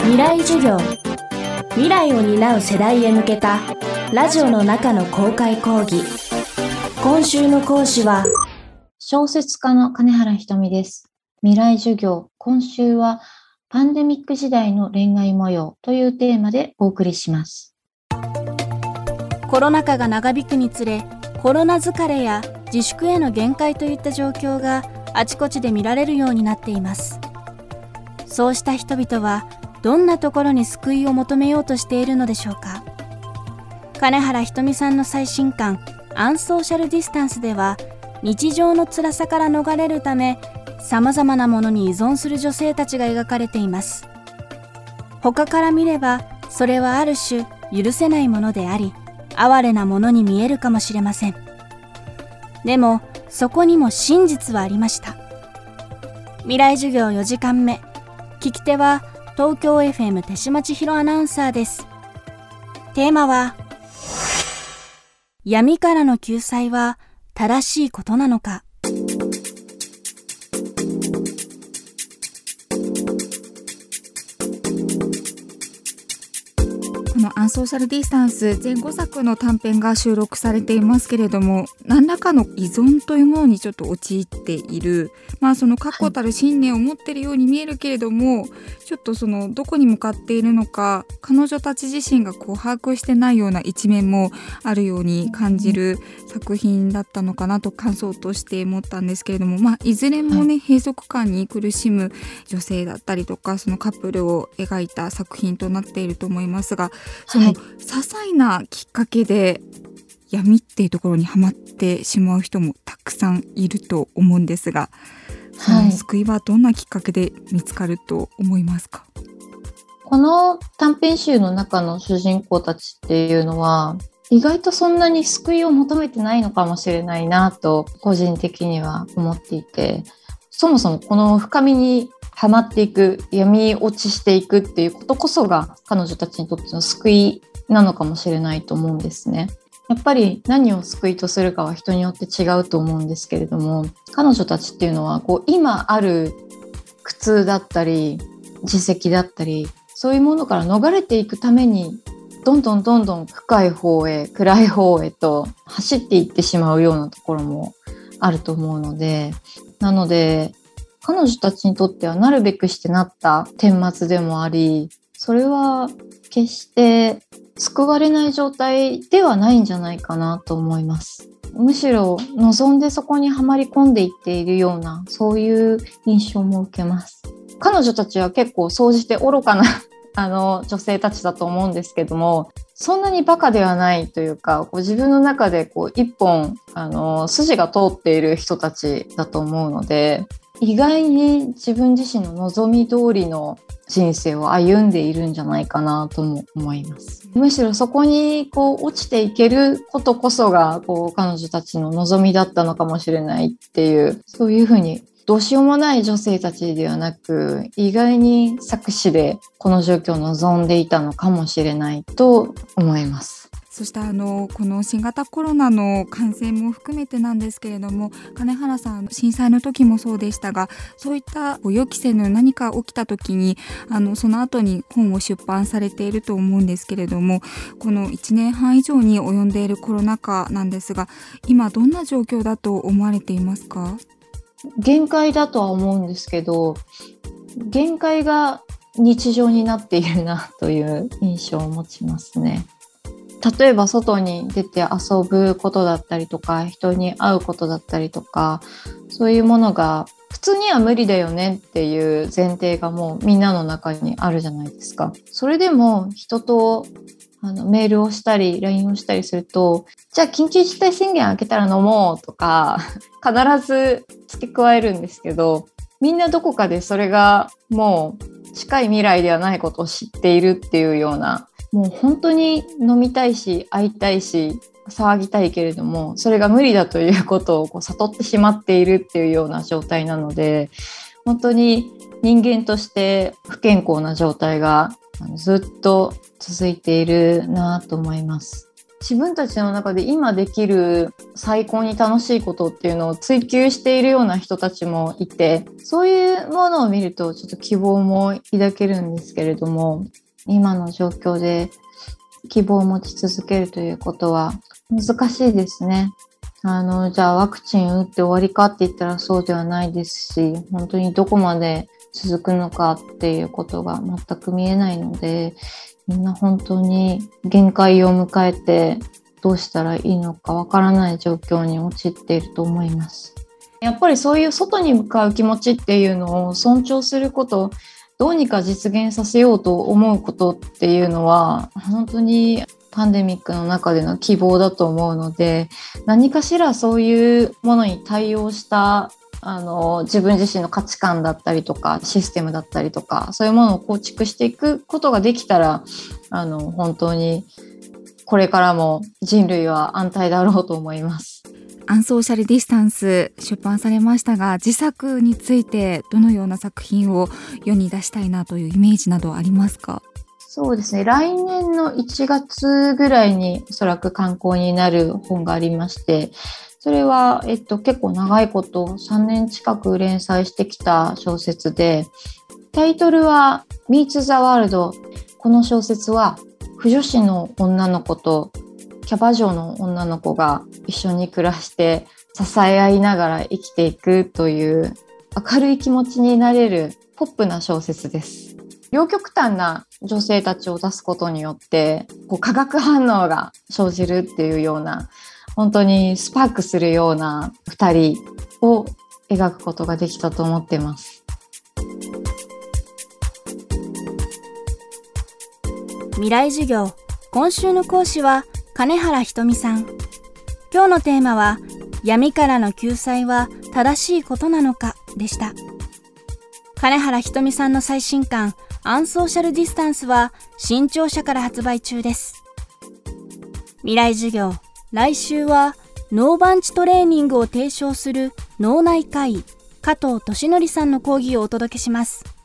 未来授業。未来を担う世代へ向けたラジオの中の公開講義。今週の講師は小説家の金原ひとみです。未来授業。今週はパンデミック時代の恋愛模様というテーマでお送りします。コロナ禍が長引くにつれコロナ疲れや自粛への限界といった状況があちこちで見られるようになっています。そうした人々はどんなところに救いを求めようとしているのでしょうか？金原ひとみさんの最新刊「アンソーシャルディスタンス」では日常の辛さから逃れるためさまざまなものに依存する女性たちが描かれています。他から見ればそれはある種許せないものであり哀れなものに見えるかもしれません。でもそこにも真実はありました。未来授業4時間目。聞き手は東京 FM 手島千尋アナウンサーです。テーマは闇からの救済は正しいことなのか。ンソーシャルディスタンス前後作の短編が収録されていますけれども何らかの依存というものにちょっと陥っている。まあその確固たる信念を持っているように見えるけれども、はい、ちょっとそのどこに向かっているのか彼女たち自身がこう把握してないような一面もあるように感じる作品だったのかなと感想として思ったんですけれども、まあ、いずれもね、はい、閉塞感に苦しむ女性だったりとかそのカップルを描いた作品となっていると思いますがその、はい、些細なきっかけで闇っていうところにはまってしまう人もたくさんいると思うんですがその救いはどんなきっかけで見つかると思いますか、はい、この短編集の中の主人公たちっていうのは意外とそんなに救いを求めてないのかもしれないなと個人的には思っていてそもそもこの深みにはまっていく闇落ちしていくっていうことこそが彼女たちにとっての救いなのかもしれないと思うんですね。やっぱり何を救いとするかは人によって違うと思うんですけれども彼女たちっていうのはこう今ある苦痛だったり自責だったりそういうものから逃れていくためにどんどんどんどん深い方へ暗い方へと走っていってしまうようなところもあると思うのでなので彼女たちにとってはなるべくしてなった顛末でもありそれは決して救われない状態ではないんじゃないかなと思います。むしろ望んでそこにはまり込んでいっているようなそういう印象も受けます。彼女たちは結構総じて愚かな あの女性たちだと思うんですけどもそんなにバカではないというかこう自分の中でこう一本あの筋が通っている人たちだと思うので意外に自分自身の望み通りの人生を歩んでいるんじゃないかなとも思います。むしろそこにこう落ちていけることこそがこう彼女たちの望みだったのかもしれないっていうそういうふうにどうしようもない女性たちではなく意外に作詞でこの状況を望んでいたのかもしれないと思います。そしてあのこの新型コロナの感染も含めてなんですけれども金原さん震災の時もそうでしたがそういった予期せぬ何か起きた時にあのその後に本を出版されていると思うんですけれどもこの1年半以上に及んでいるコロナ禍なんですが今どんな状況だと思われていますか？限界だとは思うんですけど限界が日常になっているなという印象を持ちますね。例えば外に出て遊ぶことだったりとか人に会うことだったりとかそういうものが普通には無理だよねっていう前提がもうみんなの中にあるじゃないですか。それでも人とあのメールをしたり LINE をしたりするとじゃあ緊急事態宣言開けたら飲もうとか 必ず付け加えるんですけどみんなどこかでそれがもう近い未来ではないことを知っているっていうようなもう本当に飲みたいし会いたいし騒ぎたいけれどもそれが無理だということをこう悟ってしまっているっていうような状態なので本当に人間として不健康な状態がずっと続いているなと思います。自分たちの中で今できる最高に楽しいことっていうのを追求しているような人たちもいてそういうものを見るとちょっと希望も抱けるんですけれども今の状況で希望を持ち続けるということは難しいですね。あの、じゃあワクチン打って終わりかって言ったらそうではないですし、本当にどこまで続くのかっていうことが全く見えないので、みんな本当に限界を迎えてどうしたらいいのかわからない状況に陥っていると思います。やっぱりそういう外に向かう気持ちっていうのを尊重すること、どうにか実現させようと思うことっていうのは本当にパンデミックの中での希望だと思うので何かしらそういうものに対応したあの自分自身の価値観だったりとかシステムだったりとかそういうものを構築していくことができたらあの本当にこれからも人類は安泰だろうと思います。アンソーシャルディスタンス出版されましたが自作についてどのような作品を世に出したいなというイメージなどありますか？そうですね。来年の1月ぐらいにおそらく刊行になる本がありまして、それは、えっと、結構長いこと3年近く連載してきた小説で、タイトルは Meets the World。この小説は、不女子の女の子とキャバ嬢の女の子が一緒に暮らして支え合いながら生きていくという明るい気持ちになれるポップな小説です。両極端な女性たちを出すことによってこう化学反応が生じるっていうような本当にスパークするような2人を描くことができたと思っています。未来授業今週の講師は金原ひとみさん今日のテーマは闇からの救済は正しいことなのかでした金原ひとみさんの最新刊アンソーシャルディスタンスは新潮社から発売中です。未来授業、来週は脳バンチトレーニングを提唱する脳内科医加藤俊則さんの講義をお届けします。